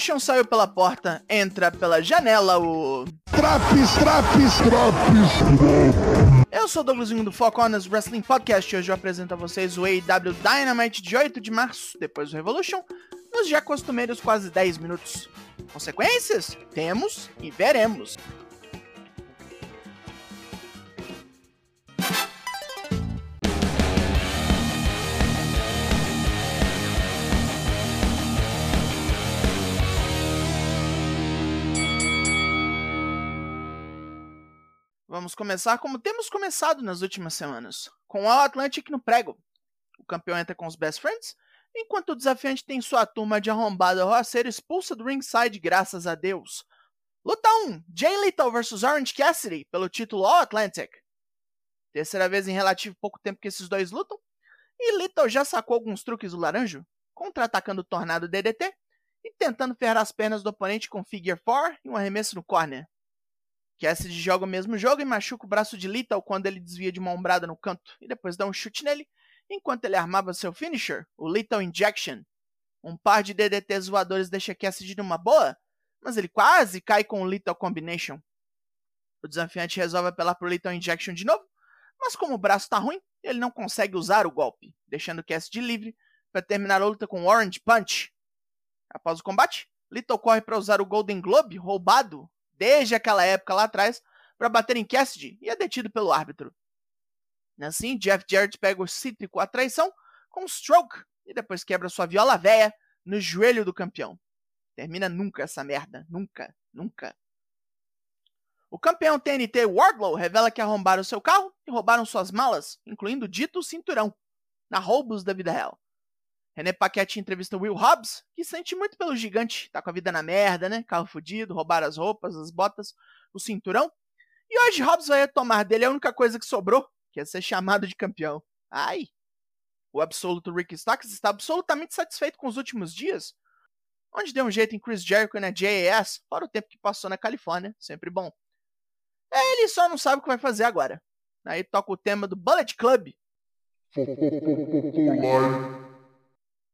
Revolution saiu pela porta, entra pela janela o. Traps, traps, traps. Eu sou o Douglasinho do Foco Honors Wrestling Podcast e hoje eu apresento a vocês o AEW Dynamite de 8 de março, depois do Revolution, nos já costumeiros quase 10 minutos. Consequências? Temos e veremos. Vamos começar como temos começado nas últimas semanas, com o All Atlantic no prego. O campeão entra com os Best Friends, enquanto o desafiante tem sua turma de arrombada roceira expulsa do ringside graças a Deus. Luta 1, Jay Lethal vs Orange Cassidy pelo título All Atlantic. Terceira vez em relativo pouco tempo que esses dois lutam, e Lethal já sacou alguns truques do laranjo, contra-atacando o Tornado DDT e tentando ferrar as pernas do oponente com Figure 4 e um arremesso no corner. Cassidy joga o mesmo jogo e machuca o braço de Lethal quando ele desvia de uma ombrada no canto e depois dá um chute nele, enquanto ele armava seu finisher, o Lethal Injection. Um par de DDTs voadores deixa Cassidy numa boa, mas ele quase cai com o Lethal Combination. O desafiante resolve apelar pro Lethal Injection de novo, mas como o braço tá ruim, ele não consegue usar o golpe, deixando Cassidy livre para terminar a luta com Orange Punch. Após o combate, Lethal corre para usar o Golden Globe roubado desde aquela época lá atrás, para bater em Cassidy e é detido pelo árbitro. Assim, Jeff Jarrett pega o cítrico à traição com um stroke e depois quebra sua viola véia no joelho do campeão. Termina nunca essa merda. Nunca. Nunca. O campeão TNT Wardlow revela que arrombaram seu carro e roubaram suas malas, incluindo o dito cinturão, na roubos da vida real. René Paquette entrevista Will Hobbs, que sente muito pelo gigante, tá com a vida na merda, né? Carro fudido, roubar as roupas, as botas, o cinturão. E hoje Hobbs vai retomar dele a única coisa que sobrou, que é ser chamado de campeão. Ai! O absoluto Rick Starks está absolutamente satisfeito com os últimos dias, onde deu um jeito em Chris Jericho e na JAS, fora o tempo que passou na Califórnia, sempre bom. É, ele só não sabe o que vai fazer agora. Aí toca o tema do Bullet Club.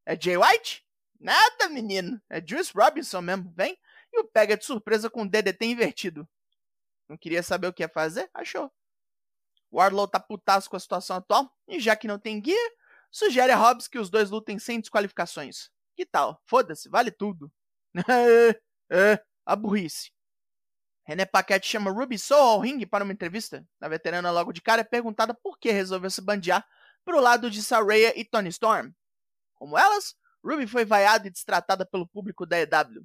É Jay White? Nada, menino. É Juice Robinson mesmo. Vem e o pega de surpresa com o DDT invertido. Não queria saber o que ia fazer? Achou. O Arlow tá putaço com a situação atual e já que não tem guia, sugere a Hobbs que os dois lutem sem desqualificações. Que tal? Foda-se, vale tudo. é, a burrice. René Paquette chama Ruby Soul ao ringue para uma entrevista. A veterana logo de cara é perguntada por que resolveu se bandear pro lado de Saraya e Tony Storm. Como elas, Ruby foi vaiada e destratada pelo público da EW.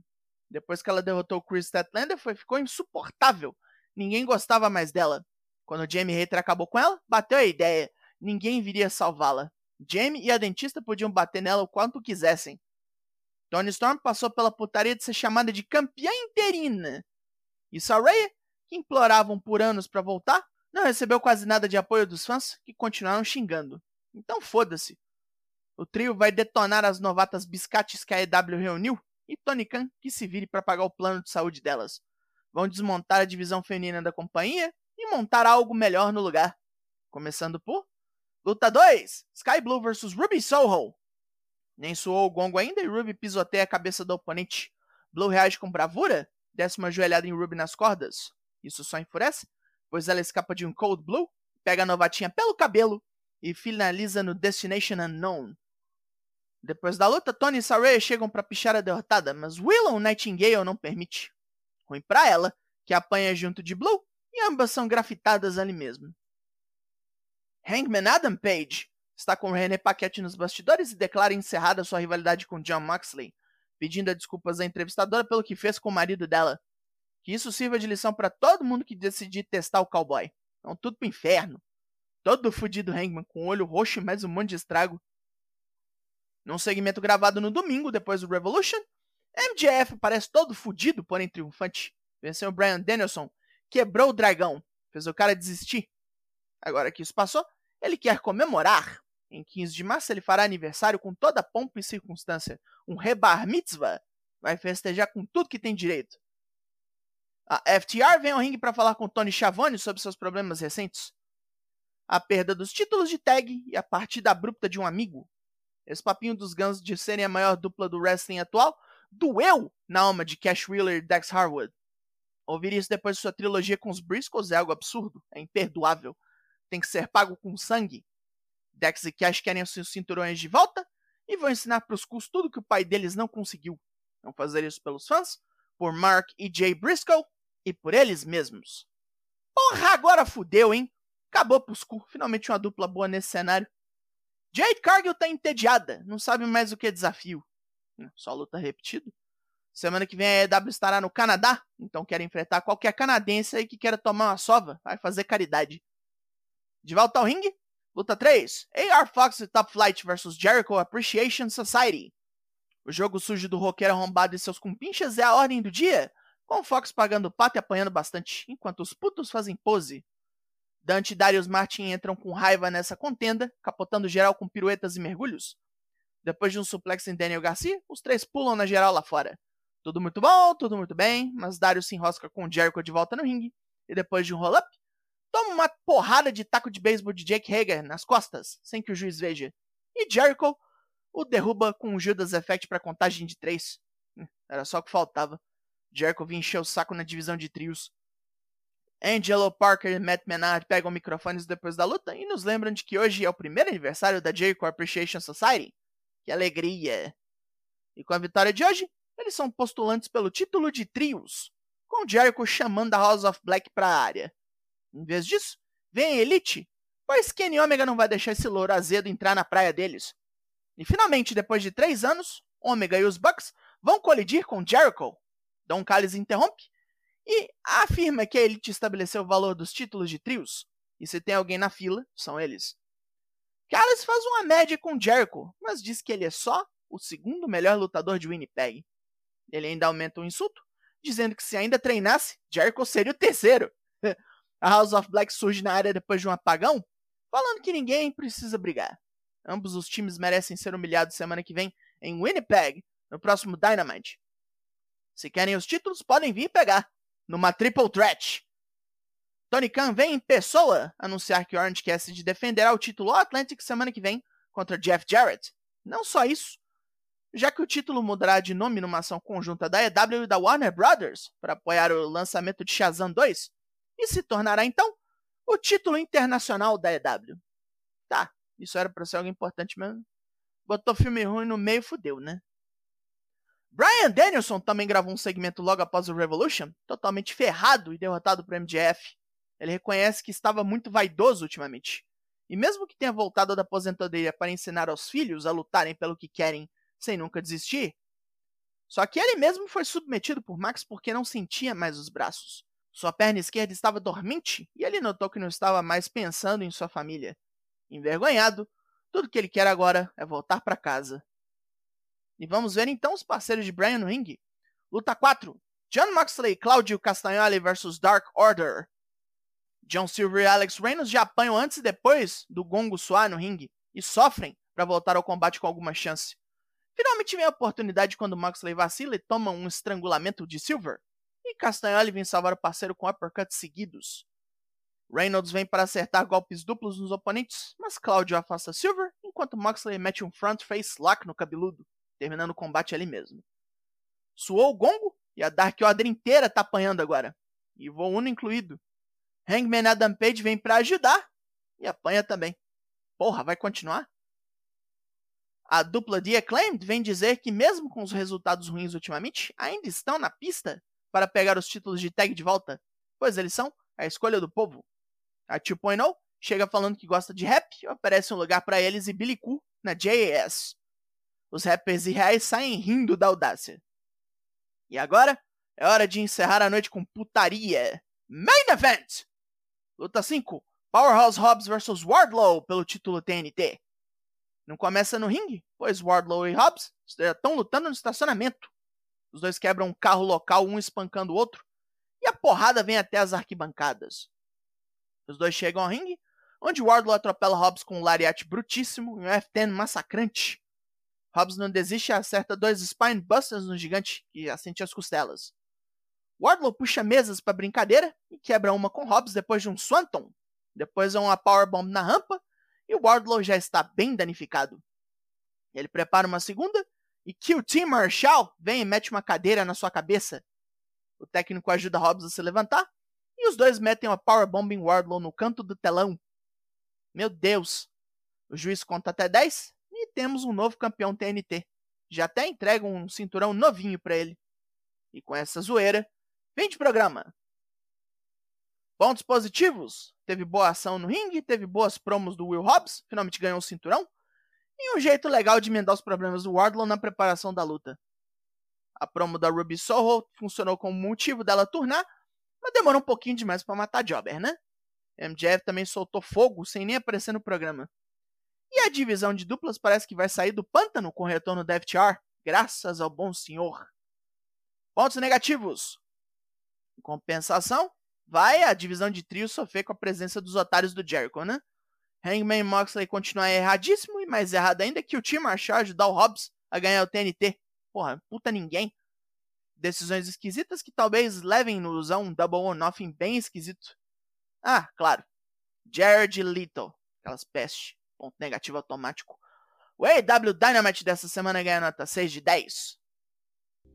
Depois que ela derrotou Chris Statlander, foi, ficou insuportável. Ninguém gostava mais dela. Quando Jamie Hater acabou com ela, bateu a ideia. Ninguém viria salvá-la. Jamie e a dentista podiam bater nela o quanto quisessem. Tony Storm passou pela putaria de ser chamada de campeã interina. E Saraya, que imploravam por anos para voltar, não recebeu quase nada de apoio dos fãs, que continuaram xingando. Então foda-se. O trio vai detonar as novatas biscates que a EW reuniu e Tony Khan que se vire para pagar o plano de saúde delas. Vão desmontar a divisão feminina da companhia e montar algo melhor no lugar. Começando por Luta 2: Sky Blue vs Ruby Soho. Nem soou o gongo ainda e Ruby pisoteia a cabeça do oponente. Blue reage com bravura, desce uma joelhada em Ruby nas cordas. Isso só enfurece, pois ela escapa de um Cold Blue, pega a novatinha pelo cabelo e finaliza no Destination Unknown. Depois da luta, Tony e Saraya chegam para pichar a derrotada, mas Willow Nightingale não permite. Ruim para ela, que apanha junto de Blue, e ambas são grafitadas ali mesmo. Hangman Adam Page está com René Paquette nos bastidores e declara encerrada sua rivalidade com John Moxley, pedindo desculpas à entrevistadora pelo que fez com o marido dela. Que isso sirva de lição para todo mundo que decidir testar o cowboy. Então tudo pro inferno. Todo fudido Hangman com olho roxo e mais um monte de estrago. Num segmento gravado no domingo, depois do Revolution, MJF parece todo fudido, porém triunfante. Venceu o Brian Danielson, quebrou o dragão, fez o cara desistir. Agora que isso passou, ele quer comemorar. Em 15 de março, ele fará aniversário com toda pompa e circunstância. Um rebar mitzvah. Vai festejar com tudo que tem direito. A FTR vem ao ringue para falar com Tony Schiavone sobre seus problemas recentes. A perda dos títulos de tag e a partida abrupta de um amigo. Esse papinho dos Guns de serem a maior dupla do wrestling atual doeu na alma de Cash Wheeler e Dex Harwood. Ouvir isso depois de sua trilogia com os Briscoes é algo absurdo, é imperdoável. Tem que ser pago com sangue. Dex e Cash querem os seus cinturões de volta e vão ensinar para os Cus tudo que o pai deles não conseguiu. Vão fazer isso pelos fãs, por Mark e Jay Briscoe e por eles mesmos. Porra, agora fudeu, hein? Acabou pros Cus. Finalmente uma dupla boa nesse cenário. Jade Cargill tá entediada, não sabe mais o que é desafio. Só luta repetido. Semana que vem a EW estará no Canadá, então quer enfrentar qualquer canadense aí que queira tomar uma sova, vai fazer caridade. De volta ao ringue, luta 3, AR Fox e Top Flight vs Jericho Appreciation Society. O jogo sujo do roqueiro arrombado e seus compinchas é a ordem do dia, com o Fox pagando pato e apanhando bastante, enquanto os putos fazem pose. Dante e Darius Martin entram com raiva nessa contenda, capotando geral com piruetas e mergulhos. Depois de um suplex em Daniel Garcia, os três pulam na geral lá fora. Tudo muito bom, tudo muito bem, mas Dario se enrosca com Jericho de volta no ringue, e depois de um roll-up, toma uma porrada de taco de beisebol de Jake Hager nas costas, sem que o juiz veja. E Jericho o derruba com o Judas Effect para contagem de três. Hum, era só o que faltava. Jericho vinha encher o saco na divisão de trios. Angelo Parker e Matt Menard pegam microfones depois da luta e nos lembram de que hoje é o primeiro aniversário da Jericho Appreciation Society. Que alegria! E com a vitória de hoje, eles são postulantes pelo título de trios, com Jericho chamando a House of Black para a área. Em vez disso, vem a Elite, pois Kenny Omega não vai deixar esse louro azedo entrar na praia deles. E finalmente, depois de três anos, Omega e os Bucks vão colidir com Jericho. Don Callis interrompe e afirma que a Elite estabeleceu o valor dos títulos de trios, e se tem alguém na fila, são eles. Callis faz uma média com Jericho, mas diz que ele é só o segundo melhor lutador de Winnipeg. Ele ainda aumenta o insulto, dizendo que se ainda treinasse, Jericho seria o terceiro. A House of Black surge na área depois de um apagão, falando que ninguém precisa brigar. Ambos os times merecem ser humilhados semana que vem em Winnipeg, no próximo Dynamite. Se querem os títulos, podem vir pegar, numa Triple Threat. Tony Khan vem em pessoa anunciar que Orange Cassidy defenderá o título Atlantic semana que vem contra Jeff Jarrett. Não só isso, já que o título mudará de nome numa ação conjunta da EW e da Warner Brothers para apoiar o lançamento de Shazam 2 e se tornará então o título internacional da EW. Tá, isso era para ser algo importante mesmo. Botou filme ruim no meio, fudeu, né? Brian Danielson também gravou um segmento logo após o Revolution, totalmente ferrado e derrotado por MJF. Ele reconhece que estava muito vaidoso ultimamente. E mesmo que tenha voltado da aposentadoria para ensinar aos filhos a lutarem pelo que querem sem nunca desistir. Só que ele mesmo foi submetido por Max porque não sentia mais os braços. Sua perna esquerda estava dormente e ele notou que não estava mais pensando em sua família. Envergonhado, tudo que ele quer agora é voltar para casa. E vamos ver então os parceiros de Brian no ringue. Luta 4. John Moxley Claudio Castagnoli vs Dark Order. John Silver e Alex Reynolds já apanham antes e depois do gongo soar no ringue e sofrem para voltar ao combate com alguma chance. Finalmente vem a oportunidade quando Moxley vacila e toma um estrangulamento de Silver. E Castagnoli vem salvar o parceiro com uppercuts seguidos. Reynolds vem para acertar golpes duplos nos oponentes, mas Claudio afasta Silver, enquanto Moxley mete um front face lock no cabeludo, terminando o combate ali mesmo. Suou o gongo e a Dark Order inteira tá apanhando agora, e voo Uno incluído. Hangman Adam Page vem para ajudar e apanha também. Porra, vai continuar? A dupla de Acclaimed vem dizer que, mesmo com os resultados ruins ultimamente, ainda estão na pista para pegar os títulos de tag de volta, pois eles são a escolha do povo. A 2.0 chega falando que gosta de rap oferece um lugar para eles e Billy Koo na JAS. Os rappers irreais saem rindo da audácia. E agora é hora de encerrar a noite com putaria. Main Event! Luta 5: Powerhouse Hobbs vs Wardlow pelo título TNT. Não começa no ringue, pois Wardlow e Hobbs estão lutando no estacionamento. Os dois quebram um carro local, um espancando o outro, e a porrada vem até as arquibancadas. Os dois chegam ao ringue, onde Wardlow atropela Hobbs com um lariate brutíssimo e um F10 massacrante. Hobbs não desiste e acerta dois Spinebusters no gigante, que assente as costelas. Wardlow puxa mesas para brincadeira e quebra uma com Hobbs depois de um Swanton. Depois é uma Powerbomb na rampa e Wardlow já está bem danificado. Ele prepara uma segunda E QT Marshall vem e mete uma cadeira na sua cabeça. O técnico ajuda Hobbs a se levantar. E os dois metem uma Powerbombing Wardlow no canto do telão. Meu Deus! O juiz conta até 10 e temos um novo campeão TNT. Já até entregam um cinturão novinho para ele. E com essa zoeira, fim de programa. Pontos positivos: teve boa ação no ringue, teve boas promos do Will Hobbs, finalmente ganhou o cinturão, e um jeito legal de emendar os problemas do Wardlow na preparação da luta. A promo da Ruby Soho funcionou como motivo dela turnar, mas demorou um pouquinho demais para matar Jobber, né? MJF também soltou fogo sem nem aparecer no programa. E a divisão de duplas parece que vai sair do pântano com o retorno da FTR, graças ao bom senhor. Pontos negativos. Em compensação, vai a divisão de trio sofrer com a presença dos otários do Jericho, né? Hangman Moxley continua erradíssimo e mais errado ainda que o time Marshall ajudar o Hobbs a ganhar o TNT. Porra, puta ninguém. Decisões esquisitas que talvez levem-nos a um Double or Nothing bem esquisito. Ah, claro. Jared Little. Aquelas pestes. Ponto negativo automático. O AEW Dynamite dessa semana ganha nota 6 de 10.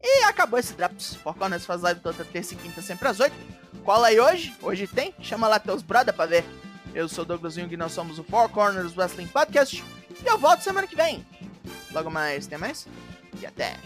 E acabou esse Drops. Four Corners faz live toda terça e quinta sempre às 8. Cola aí hoje. Hoje tem. Chama lá teus brother pra ver. Eu sou o Douglas Jung e nós somos o Four Corners Wrestling Podcast. E eu volto semana que vem. Logo mais, tem mais? E até!